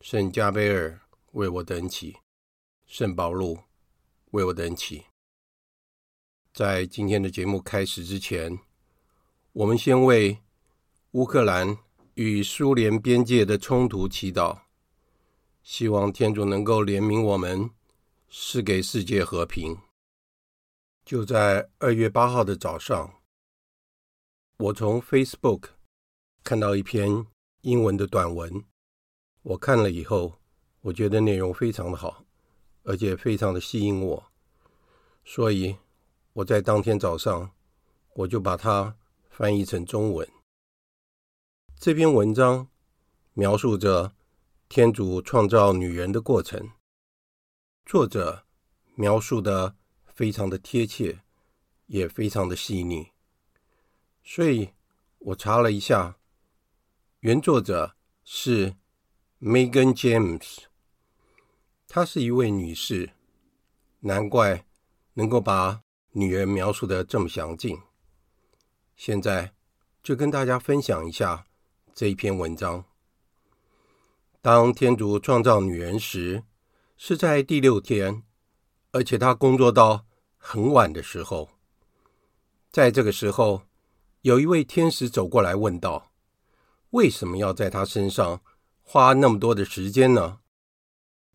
圣加贝尔为我等起，圣保禄为我等起。在今天的节目开始之前，我们先为乌克兰与苏联边界的冲突祈祷，希望天主能够怜悯我们，赐给世界和平。就在二月八号的早上，我从 Facebook 看到一篇英文的短文，我看了以后，我觉得内容非常的好，而且非常的吸引我，所以我在当天早上我就把它翻译成中文。这篇文章描述着天主创造女人的过程，作者描述的非常的贴切，也非常的细腻，所以我查了一下，原作者是 Megan James，她是一位女士，难怪能够把女人描述的这么详尽。现在就跟大家分享一下这一篇文章。当天主创造女人时，是在第六天，而且他工作到很晚的时候。在这个时候，有一位天使走过来问道：“为什么要在他身上花那么多的时间呢？”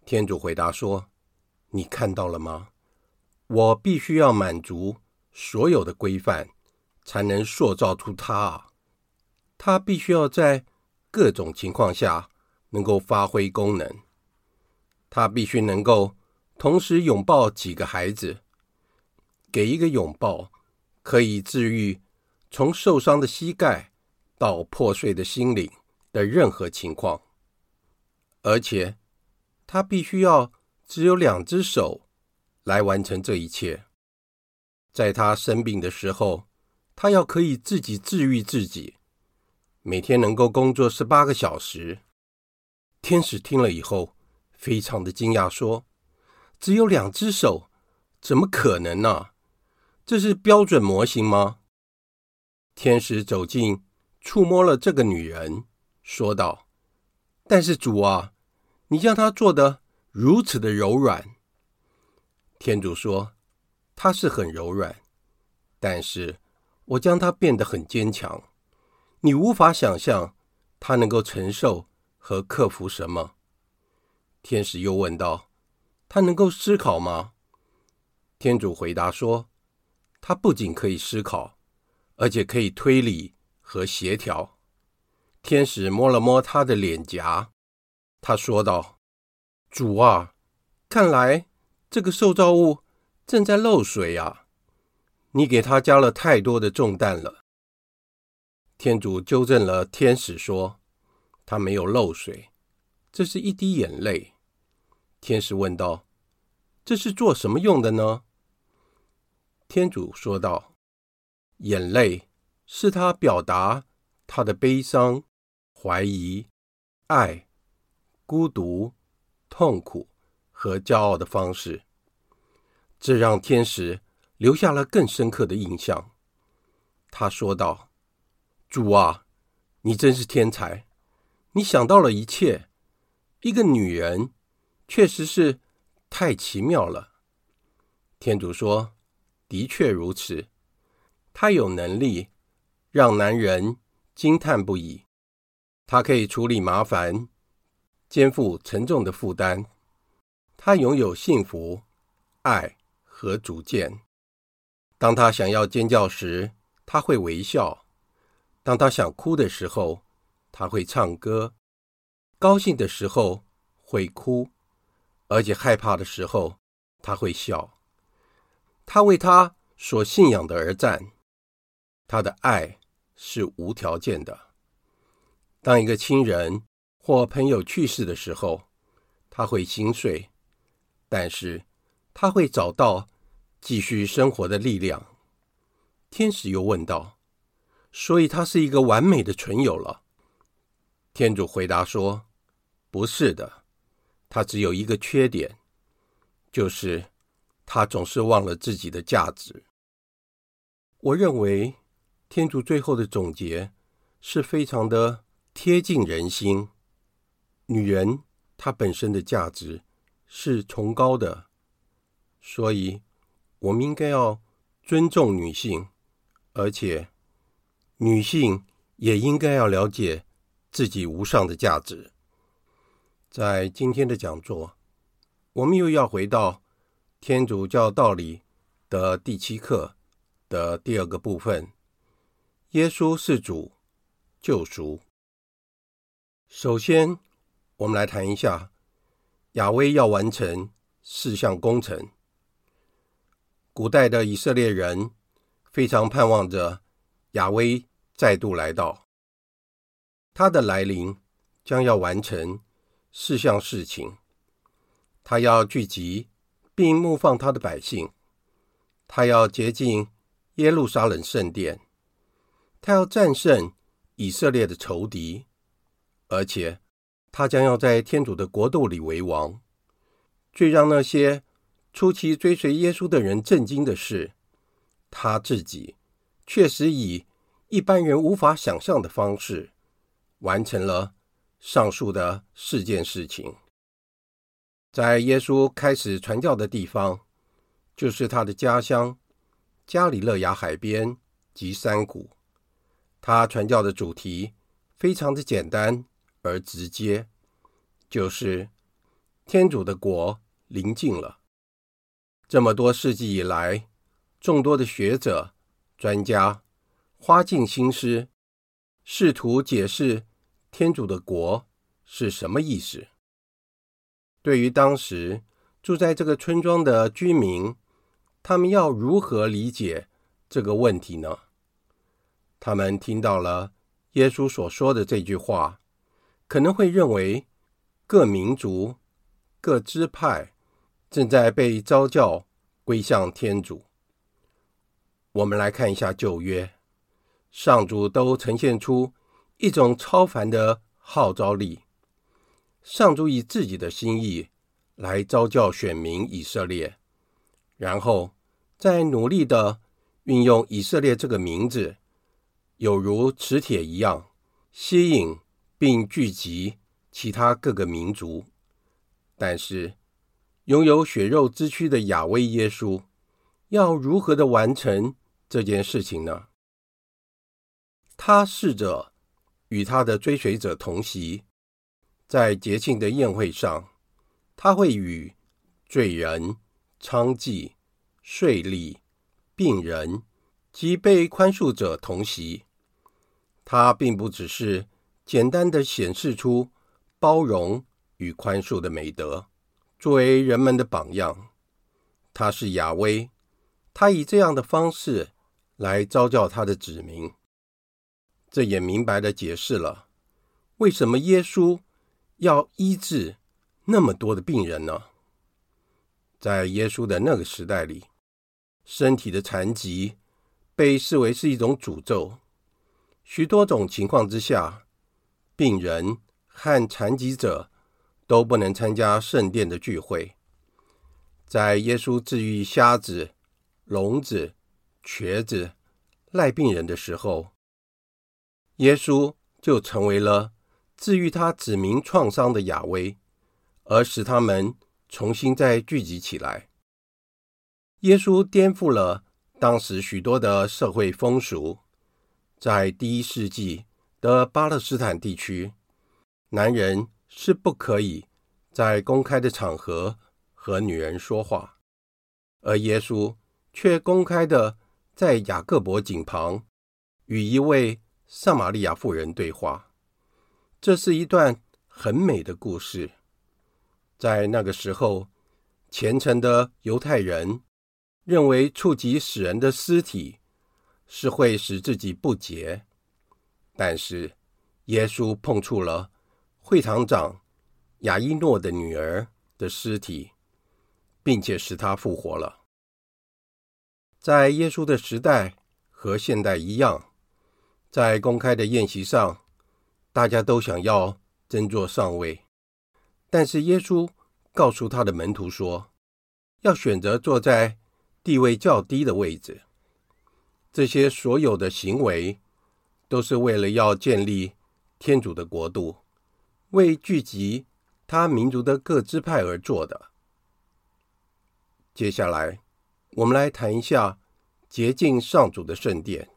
天主回答说：“你看到了吗？我必须要满足所有的规范，才能塑造出他啊。他必须要在各种情况下。”能够发挥功能，他必须能够同时拥抱几个孩子，给一个拥抱可以治愈从受伤的膝盖到破碎的心灵的任何情况，而且他必须要只有两只手来完成这一切。在他生病的时候，他要可以自己治愈自己，每天能够工作十八个小时。天使听了以后，非常的惊讶，说：“只有两只手，怎么可能呢？这是标准模型吗？”天使走近，触摸了这个女人，说道：“但是主啊，你将它做得如此的柔软。”天主说：“它是很柔软，但是我将它变得很坚强。你无法想象它能够承受和克服什么。”天使又问道：“它能够思考吗？”天主回答说：“它不仅可以思考。”而且可以推理和协调。天使摸了摸他的脸颊，他说道：“主啊，看来这个受造物正在漏水啊！你给他加了太多的重担了。”天主纠正了天使说：“他没有漏水，这是一滴眼泪。”天使问道：“这是做什么用的呢？”天主说道。眼泪是他表达他的悲伤、怀疑、爱、孤独、痛苦和骄傲的方式，这让天使留下了更深刻的印象。他说道：“主啊，你真是天才！你想到了一切。一个女人，确实是太奇妙了。”天主说：“的确如此。”他有能力让男人惊叹不已，他可以处理麻烦，肩负沉重的负担。他拥有幸福、爱和主见。当他想要尖叫时，他会微笑；当他想哭的时候，他会唱歌；高兴的时候会哭，而且害怕的时候他会笑。他为他所信仰的而战。他的爱是无条件的。当一个亲人或朋友去世的时候，他会心碎，但是他会找到继续生活的力量。天使又问道：“所以他是一个完美的存有了？”天主回答说：“不是的，他只有一个缺点，就是他总是忘了自己的价值。”我认为。天主最后的总结是非常的贴近人心。女人她本身的价值是崇高的，所以我们应该要尊重女性，而且女性也应该要了解自己无上的价值。在今天的讲座，我们又要回到天主教道理的第七课的第二个部分。耶稣是主，救赎。首先，我们来谈一下雅威要完成四项工程。古代的以色列人非常盼望着雅威再度来到，他的来临将要完成四项事情：他要聚集并牧放他的百姓，他要洁净耶路撒冷圣殿。他要战胜以色列的仇敌，而且他将要在天主的国度里为王。最让那些初期追随耶稣的人震惊的是，他自己确实以一般人无法想象的方式完成了上述的四件事情。在耶稣开始传教的地方，就是他的家乡加里勒亚海边及山谷。他传教的主题非常的简单而直接，就是天主的国临近了。这么多世纪以来，众多的学者、专家花尽心思，试图解释天主的国是什么意思。对于当时住在这个村庄的居民，他们要如何理解这个问题呢？他们听到了耶稣所说的这句话，可能会认为各民族、各支派正在被召叫归向天主。我们来看一下旧约，上主都呈现出一种超凡的号召力。上主以自己的心意来召叫选民以色列，然后再努力地运用以色列这个名字，有如磁铁一样吸引并聚集其他各个民族。但是，拥有血肉之躯的亚威耶稣，要如何的完成这件事情呢？他试着与他的追随者同席，在节庆的宴会上，他会与罪人、娼妓、税吏、病人及被宽恕者同席。他并不只是简单的显示出包容与宽恕的美德，作为人们的榜样。他是亚威，他以这样的方式。来召叫他的子民，这也明白的解释了为什么耶稣要医治那么多的病人呢？在耶稣的那个时代里，身体的残疾被视为是一种诅咒，许多种情况之下，病人和残疾者都不能参加圣殿的聚会。在耶稣治愈瞎子、聋子。瘸子、赖病人的时候，耶稣就成为了治愈他子民创伤的亚威，而使他们重新再聚集起来。耶稣颠覆了当时许多的社会风俗，在第一世纪的巴勒斯坦地区，男人是不可以在公开的场合和女人说话，而耶稣却公开的。在雅各伯井旁，与一位撒玛利亚妇人对话。这是一段很美的故事。在那个时候，虔诚的犹太人认为触及死人的尸体是会使自己不洁，但是耶稣碰触了会堂长雅伊诺的女儿的尸体，并且使她复活了。在耶稣的时代和现代一样，在公开的宴席上，大家都想要争坐上位。但是耶稣告诉他的门徒说，要选择坐在地位较低的位置。这些所有的行为，都是为了要建立天主的国度，为聚集他民族的各支派而做的。接下来。我们来谈一下洁净上主的圣殿。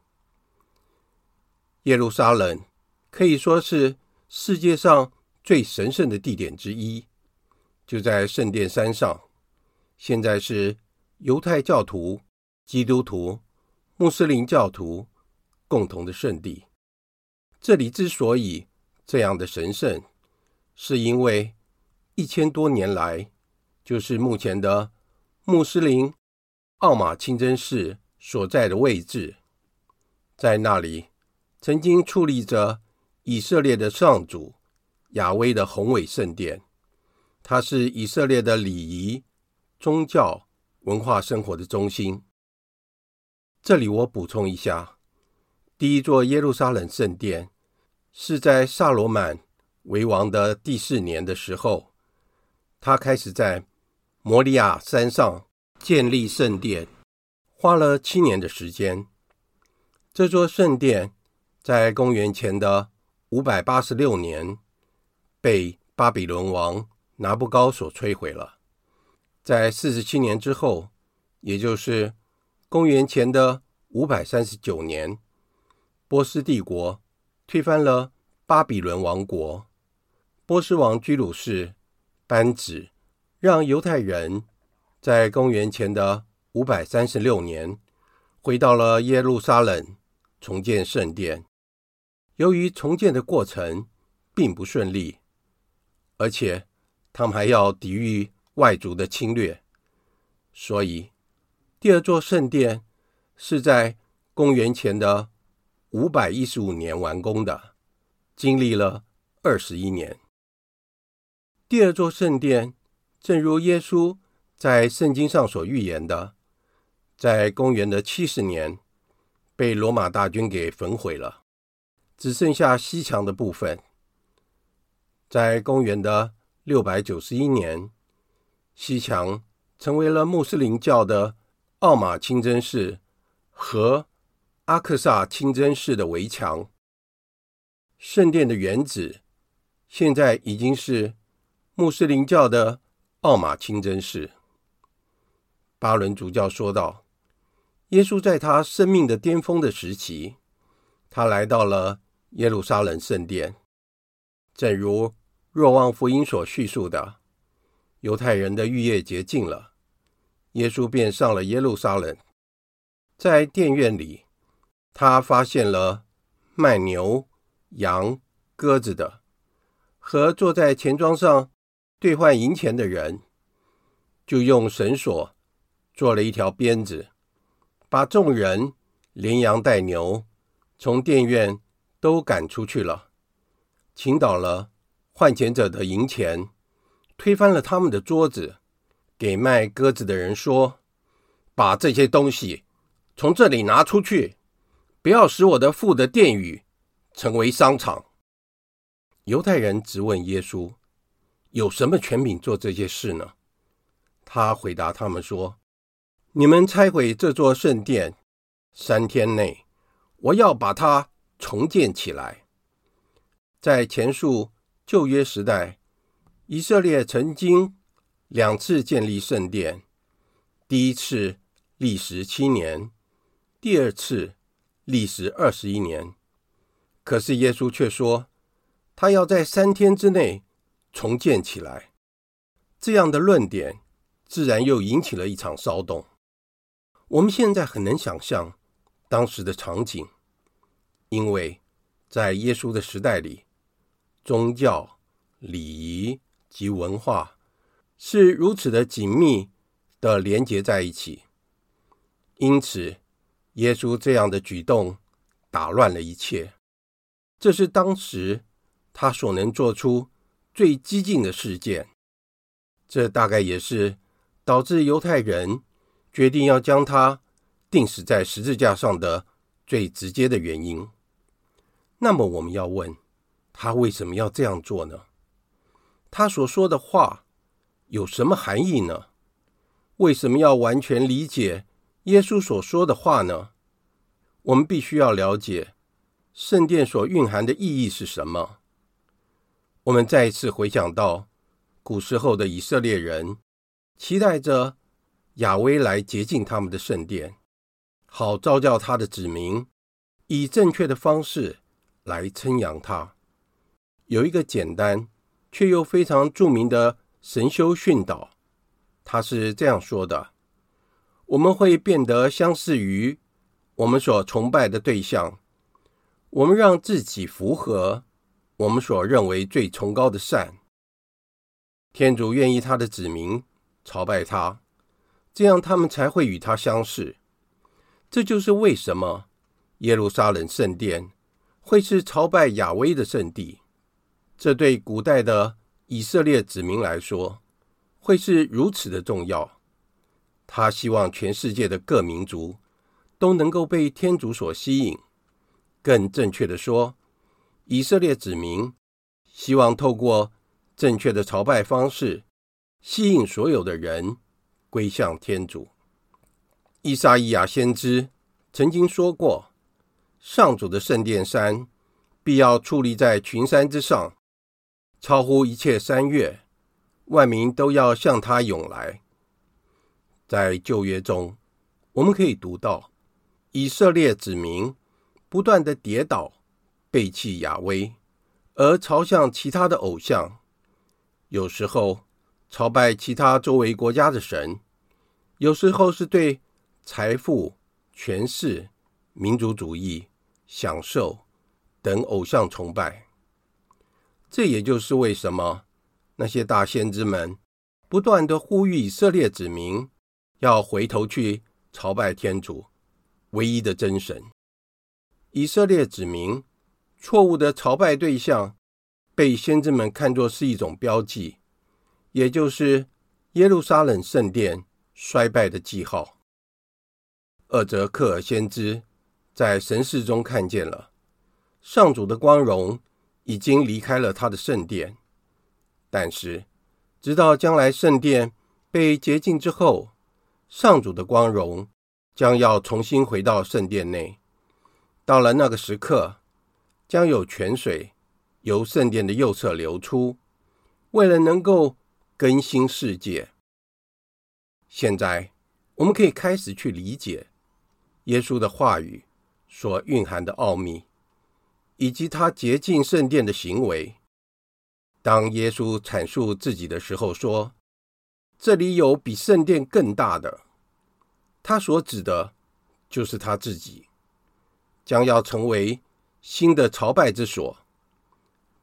耶路撒冷可以说是世界上最神圣的地点之一，就在圣殿山上。现在是犹太教徒、基督徒、穆斯林教徒共同的圣地。这里之所以这样的神圣，是因为一千多年来，就是目前的穆斯林。奥马清真寺所在的位置，在那里曾经矗立着以色列的上主亚威的宏伟圣殿。它是以色列的礼仪、宗教、文化生活的中心。这里我补充一下，第一座耶路撒冷圣殿是在萨罗满为王的第四年的时候，他开始在摩利亚山上。建立圣殿花了七年的时间。这座圣殿在公元前的五百八十六年被巴比伦王拿布高所摧毁了。在四十七年之后，也就是公元前的五百三十九年，波斯帝国推翻了巴比伦王国。波斯王居鲁士颁旨让犹太人。在公元前的五百三十六年，回到了耶路撒冷，重建圣殿。由于重建的过程并不顺利，而且他们还要抵御外族的侵略，所以第二座圣殿是在公元前的五百一十五年完工的，经历了二十一年。第二座圣殿，正如耶稣。在圣经上所预言的，在公元的七十年被罗马大军给焚毁了，只剩下西墙的部分。在公元的六百九十一年，西墙成为了穆斯林教的奥马清真寺和阿克萨清真寺的围墙。圣殿的原址现在已经是穆斯林教的奥马清真寺。巴伦主教说道：“耶稣在他生命的巅峰的时期，他来到了耶路撒冷圣殿，正如若望福音所叙述的，犹太人的逾越节近了，耶稣便上了耶路撒冷，在殿院里，他发现了卖牛、羊、鸽子的，和坐在钱庄上兑换银钱的人，就用绳索。”做了一条鞭子，把众人连羊带牛从店院都赶出去了，倾倒了换钱者的银钱，推翻了他们的桌子，给卖鸽子的人说：“把这些东西从这里拿出去，不要使我的父的殿宇成为商场。”犹太人质问耶稣：“有什么权柄做这些事呢？”他回答他们说。你们拆毁这座圣殿，三天内，我要把它重建起来。在前述旧约时代，以色列曾经两次建立圣殿，第一次历时七年，第二次历时二十一年。可是耶稣却说，他要在三天之内重建起来。这样的论点，自然又引起了一场骚动。我们现在很能想象当时的场景，因为在耶稣的时代里，宗教、礼仪及文化是如此的紧密的连结在一起，因此耶稣这样的举动打乱了一切。这是当时他所能做出最激进的事件，这大概也是导致犹太人。决定要将他钉死在十字架上的最直接的原因。那么，我们要问他为什么要这样做呢？他所说的话有什么含义呢？为什么要完全理解耶稣所说的话呢？我们必须要了解圣殿所蕴含的意义是什么。我们再一次回想到古时候的以色列人，期待着。亚威来洁净他们的圣殿，好召叫他的子民以正确的方式来称扬他。有一个简单却又非常著名的神修训导，他是这样说的：“我们会变得相似于我们所崇拜的对象，我们让自己符合我们所认为最崇高的善。天主愿意他的子民朝拜他。”这样，他们才会与他相似。这就是为什么耶路撒冷圣殿会是朝拜亚威的圣地。这对古代的以色列子民来说，会是如此的重要。他希望全世界的各民族都能够被天主所吸引。更正确的说，以色列子民希望透过正确的朝拜方式，吸引所有的人。归向天主。依撒伊亚先知曾经说过：“上主的圣殿山必要矗立在群山之上，超乎一切山岳，万民都要向他涌来。”在旧约中，我们可以读到以色列子民不断的跌倒，背弃亚威，而朝向其他的偶像，有时候朝拜其他周围国家的神。有时候是对财富、权势、民族主义、享受等偶像崇拜。这也就是为什么那些大先知们不断地呼吁以色列子民要回头去朝拜天主，唯一的真神。以色列子民错误的朝拜对象，被先知们看作是一种标记，也就是耶路撒冷圣殿衰败的记号。厄则克尔先知在神视中看见了上主的光荣已经离开了他的圣殿，但是直到将来圣殿被洁净之后，上主的光荣将要重新回到圣殿内。到了那个时刻，将有泉水由圣殿的右侧流出，为了能够更新世界。现在我们可以开始去理解耶稣的话语所蕴含的奥秘，以及他洁净圣殿的行为。当耶稣阐述自己的时候说：“这里有比圣殿更大的。”他所指的，就是他自己。将要成为新的朝拜之所，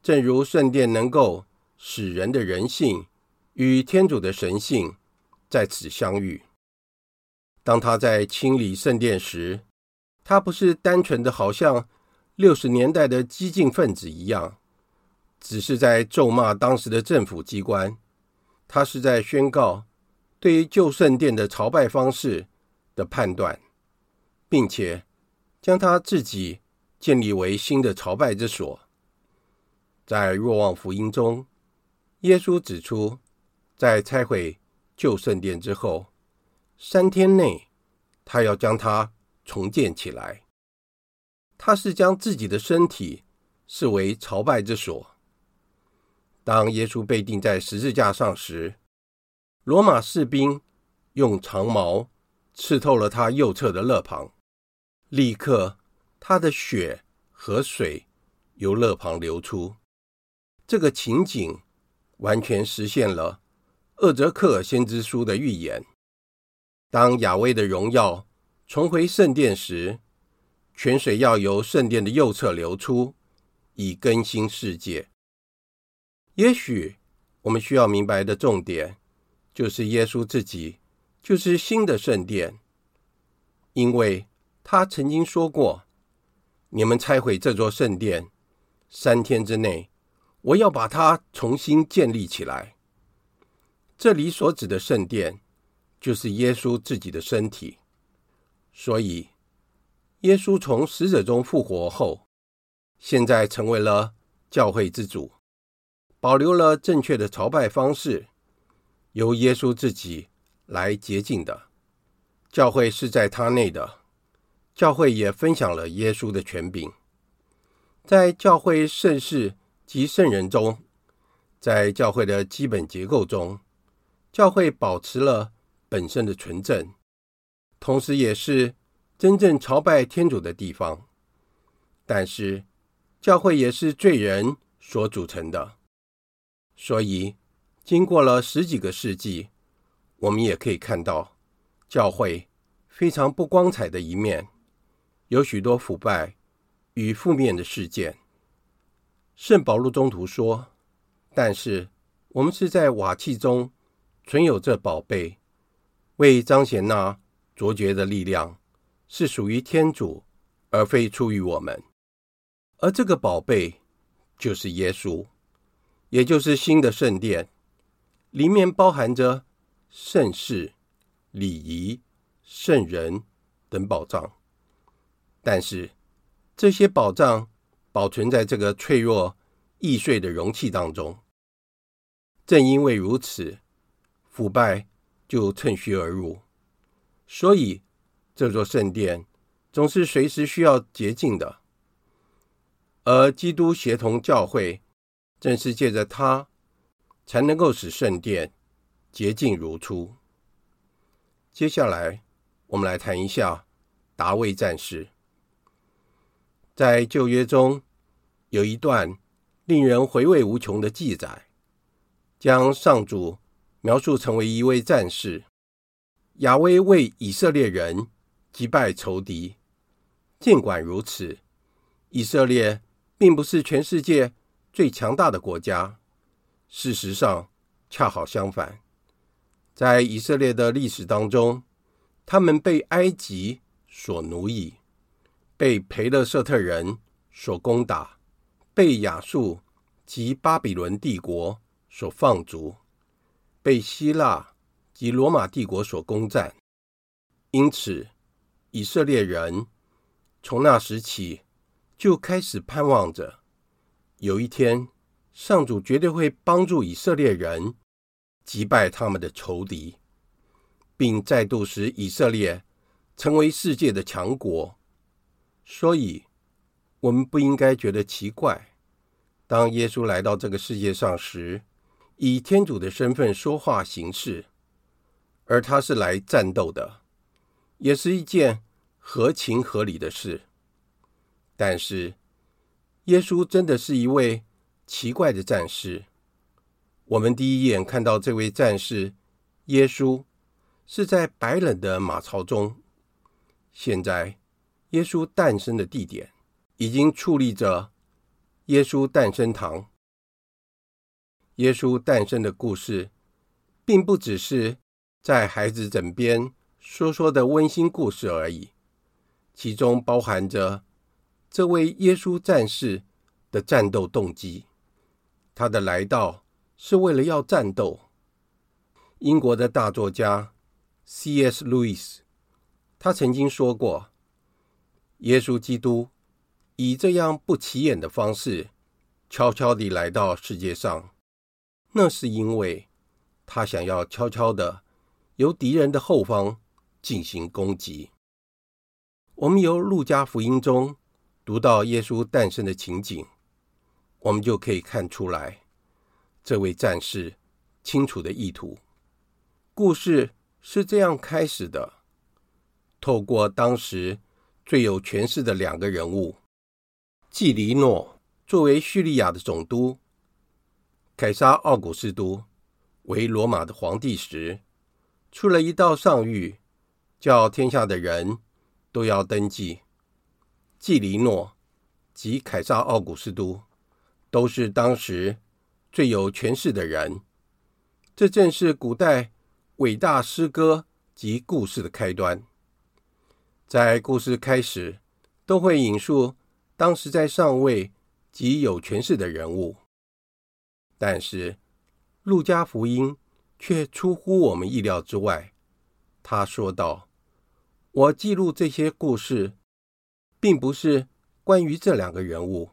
正如圣殿能够使人的人性与天主的神性在此相遇。当他在清理圣殿时，他不是单纯的好像六十年代的激进分子一样，只是在咒骂当时的政府机关。他是在宣告对于旧圣殿的朝拜方式的判断，并且。将他自己建立为新的朝拜之所。在若望福音中，耶稣指出，在拆毁旧圣殿之后，三天内，他要将它重建起来。他是将自己的身体视为朝拜之所。当耶稣被钉在十字架上时，罗马士兵用长矛刺透了他右侧的肋旁。立刻，他的血和水由肋旁流出。这个情景完全实现了厄泽克先知书的预言。当雅威的荣耀重回圣殿时，泉水要由圣殿的右侧流出，以更新世界。也许我们需要明白的重点，就是耶稣自己就是新的圣殿，因为。他曾经说过：“你们拆毁这座圣殿，三天之内，我要把它重新建立起来。”这里所指的圣殿，就是耶稣自己的身体。所以，耶稣从死者中复活后，现在成为了教会之主，保留了正确的朝拜方式，由耶稣自己来洁净的。教会是在他内的。教会也分享了耶稣的权柄，在教会圣事及圣人中，在教会的基本结构中，教会保持了本身的纯正，同时也是真正朝拜天主的地方。但是，教会也是罪人所组成的，所以经过了十几个世纪，我们也可以看到教会非常不光彩的一面。有许多腐败与负面的事件。圣保禄中徒说：“但是我们是在瓦器中存有这宝贝，为彰显那卓绝的力量，是属于天主，而非出于我们。而这个宝贝就是耶稣，也就是新的圣殿，里面包含着圣事、礼仪、圣人等宝藏。”但是，这些宝藏保存在这个脆弱易碎的容器当中。正因为如此，腐败就趁虚而入。所以，这座圣殿总是随时需要洁净的。而基督协同教会，正是借着它，才能够使圣殿洁净如初。接下来，我们来谈一下达味战士。在旧约中，有一段令人回味无穷的记载，将上主描述成为一位战士。亚威为以色列人击败仇敌。尽管如此，以色列并不是全世界最强大的国家。事实上，恰好相反，在以色列的历史当中，他们被埃及所奴役。被培勒舍特人所攻打，被亚述及巴比伦帝国所放逐，被希腊及罗马帝国所攻占。因此，以色列人从那时起就开始盼望着，有一天上主绝对会帮助以色列人击败他们的仇敌，并再度使以色列成为世界的强国。所以，我们不应该觉得奇怪，当耶稣来到这个世界上时，以天主的身份说话行事，而他是来战斗的。也是一件合情合理的事，但是耶稣真的是一位奇怪的战士。我们第一眼看到这位战士耶稣是在白冷的马槽中。现在，耶稣诞生的地点已经矗立着耶稣诞生堂。耶稣诞生的故事，并不只是在孩子枕边。说说的温馨故事而已，其中包含着这位耶稣战士的战斗动机。他的来到是为了要战斗。英国的大作家 C.S. 路易斯，他曾经说过，耶稣基督以这样不起眼的方式悄悄地来到世界上，那是因为他想要悄悄地由敌人的后方。进行攻击。我们由路加福音中读到耶稣诞生的情景，我们就可以看出来这位战士清楚的意图。故事是这样开始的：透过当时最有权势的两个人物，季黎诺作为叙利亚的总督，凯撒奥古斯都为罗马的皇帝时，出了一道上谕。叫天下的人都要登记，季黎诺及凯撒奥古斯都都是当时最有权势的人。这正是古代伟大诗歌及故事的开端。在故事开始，都会引述当时在上位及有权势的人物，但是路加福音却出乎我们意料之外。他说道。我记录这些故事，并不是关于这两个人物，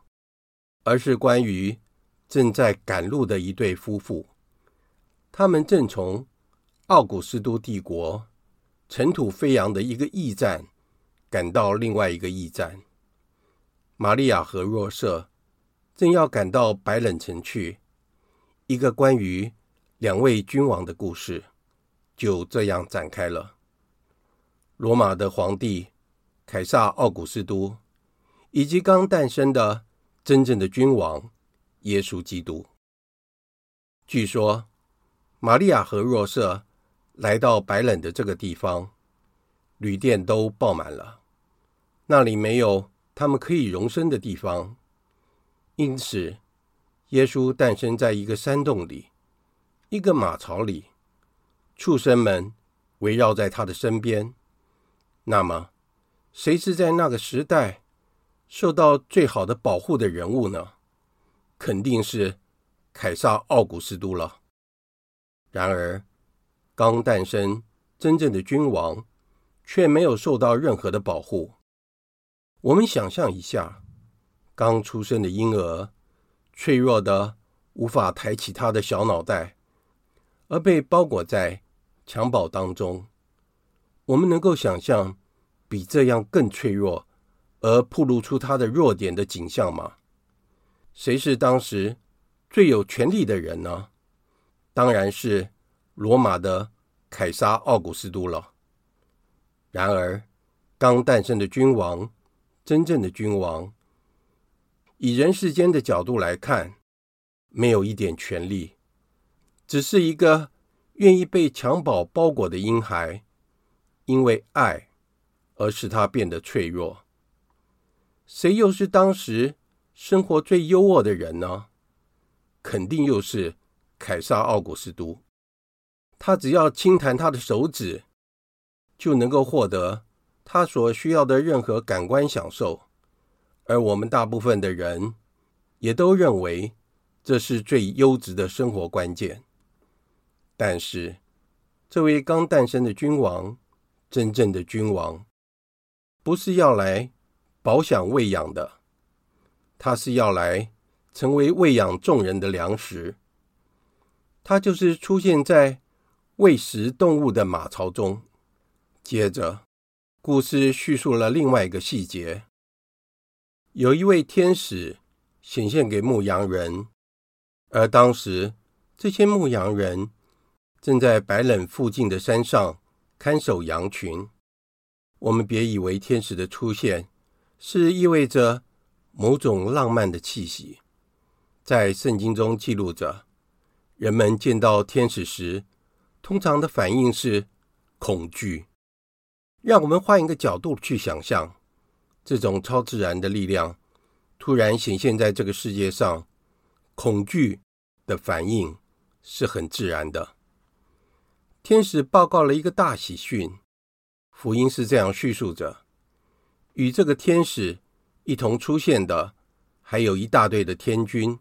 而是关于正在赶路的一对夫妇。他们正从奥古斯都帝国尘土飞扬的一个驿站赶到另外一个驿站。玛利亚和若瑟正要赶到白冷城去。一个关于两位君王的故事就这样展开了。罗马的皇帝凯撒奥古斯都，以及刚诞生的真正的君王耶稣基督。据说，玛利亚和若瑟来到白冷的这个地方，旅店都爆满了，那里没有他们可以容身的地方，因此，耶稣诞生在一个山洞里，一个马槽里，畜生们围绕在他的身边。那么，谁是在那个时代受到最好的保护的人物呢？肯定是凯撒奥古斯都了。然而，刚诞生真正的君王却没有受到任何的保护。我们想象一下，刚出生的婴儿脆弱的无法抬起他的小脑袋，而被包裹在襁褓当中。我们能够想象比这样更脆弱，而暴露出他的弱点的景象吗？谁是当时最有权力的人呢？当然是罗马的凯撒奥古斯都了。然而，刚诞生的君王，真正的君王，以人世间的角度来看，没有一点权力，只是一个愿意被襁褓包裹的婴孩。因为爱，而使他变得脆弱。谁又是当时生活最优渥的人呢？肯定又是凯撒奥古斯都。他只要轻弹他的手指，就能够获得他所需要的任何感官享受。而我们大部分的人也都认为这是最优质的生活关键。但是，这位刚诞生的君王。真正的君王不是要来饱享喂养的，他是要来成为喂养众人的粮食。他就是出现在喂食动物的马槽中。接着，故事叙述了另外一个细节：有一位天使显现给牧羊人，而当时这些牧羊人正在白冷附近的山上看守羊群。我们别以为天使的出现是意味着某种浪漫的气息。在圣经中记录着，人们见到天使时，通常的反应是恐惧。让我们换一个角度去想象，这种超自然的力量突然显现在这个世界上，恐惧的反应是很自然的。天使报告了一个大喜讯。福音是这样叙述着：与这个天使一同出现的，还有一大队的天军。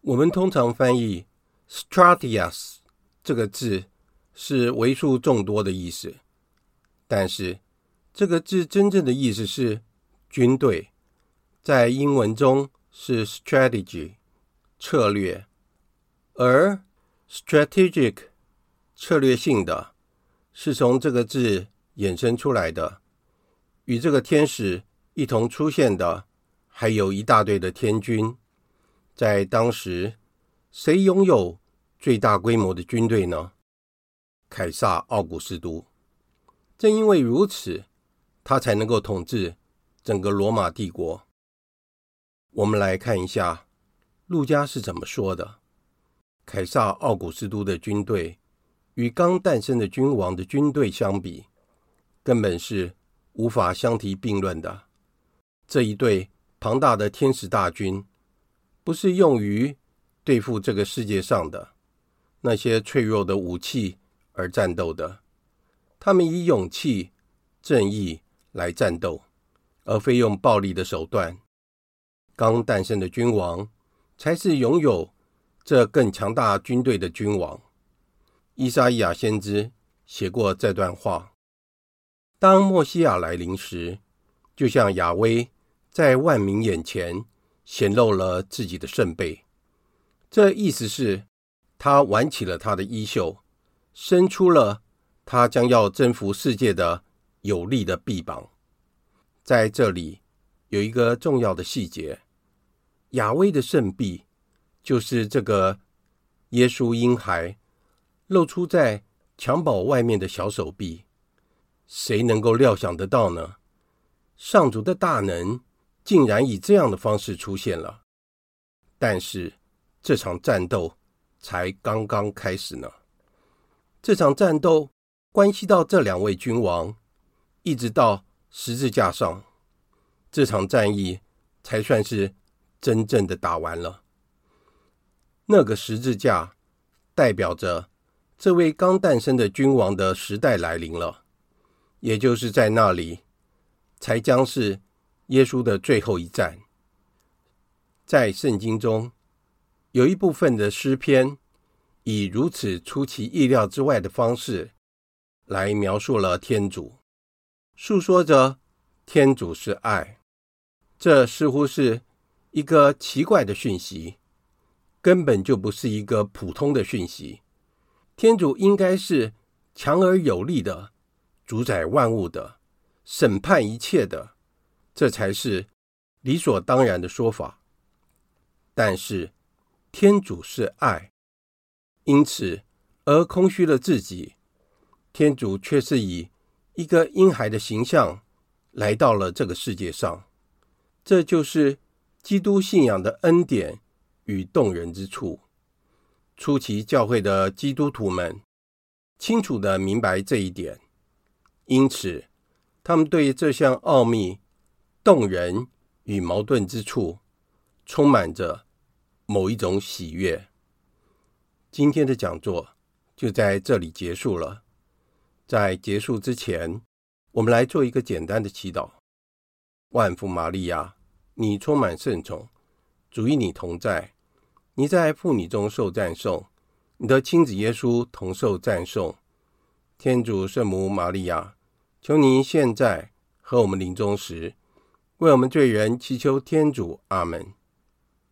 我们通常翻译 “stratias” 这个字是为数众多的意思，但是这个字真正的意思是军队，在英文中是 “strategy” 策略，而 “strategic” 策略性的是从这个字。衍生出来的，与这个天使一同出现的，还有一大队的天军。在当时，谁拥有最大规模的军队呢？凯撒奥古斯都。正因为如此，他才能够统治整个罗马帝国。我们来看一下，路加是怎么说的：凯撒奥古斯都的军队与刚诞生的君王的军队相比。根本是无法相提并论的。这一队庞大的天使大军，不是用于对付这个世界上的那些脆弱的武器而战斗的。他们以勇气、正义来战斗，而非用暴力的手段。刚诞生的君王，才是拥有这更强大军队的君王。依撒意亚先知写过这段话。当默西亚来临时，就像亚威在万民眼前显露了自己的圣臂。这意思是，他挽起了他的衣袖，伸出了他将要征服世界的有力的臂膀。在这里有一个重要的细节：亚威的圣臂就是这个耶稣婴孩露出在襁褓外面的小手臂。谁能够料想得到呢？上主的大能竟然以这样的方式出现了。但是这场战斗才刚刚开始呢。这场战斗关系到这两位君王，一直到十字架上，这场战役才算是真正的打完了。那个十字架代表着这位刚诞生的君王的时代来临了。也就是在那里，才将是耶稣的最后一战。在圣经中，有一部分的诗篇，以如此出其意料之外的方式，来描述了天主，诉说着天主是爱。这似乎是一个奇怪的讯息，根本就不是一个普通的讯息。天主应该是强而有力的。主宰万物的，审判一切的，这才是理所当然的说法。但是，天主是爱，因此而空虚了自己。天主却是以一个婴孩的形象来到了这个世界上。这就是基督信仰的恩典与动人之处。初期教会的基督徒们清楚地明白这一点。因此，他们对这项奥秘、动人与矛盾之处，充满着某一种喜悦。今天的讲座就在这里结束了。在结束之前，我们来做一个简单的祈祷：万福玛利亚，你充满圣宠，主与你同在，你在妇女中受赞颂，你的亲子耶稣同受赞颂。天主圣母玛利亚。求您现在和我们临终时，为我们罪人祈求天主。阿门。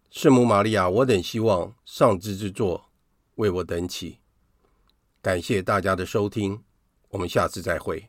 圣母玛利亚，我等希望上智之作为我等祈。感谢大家的收听，我们下次再会。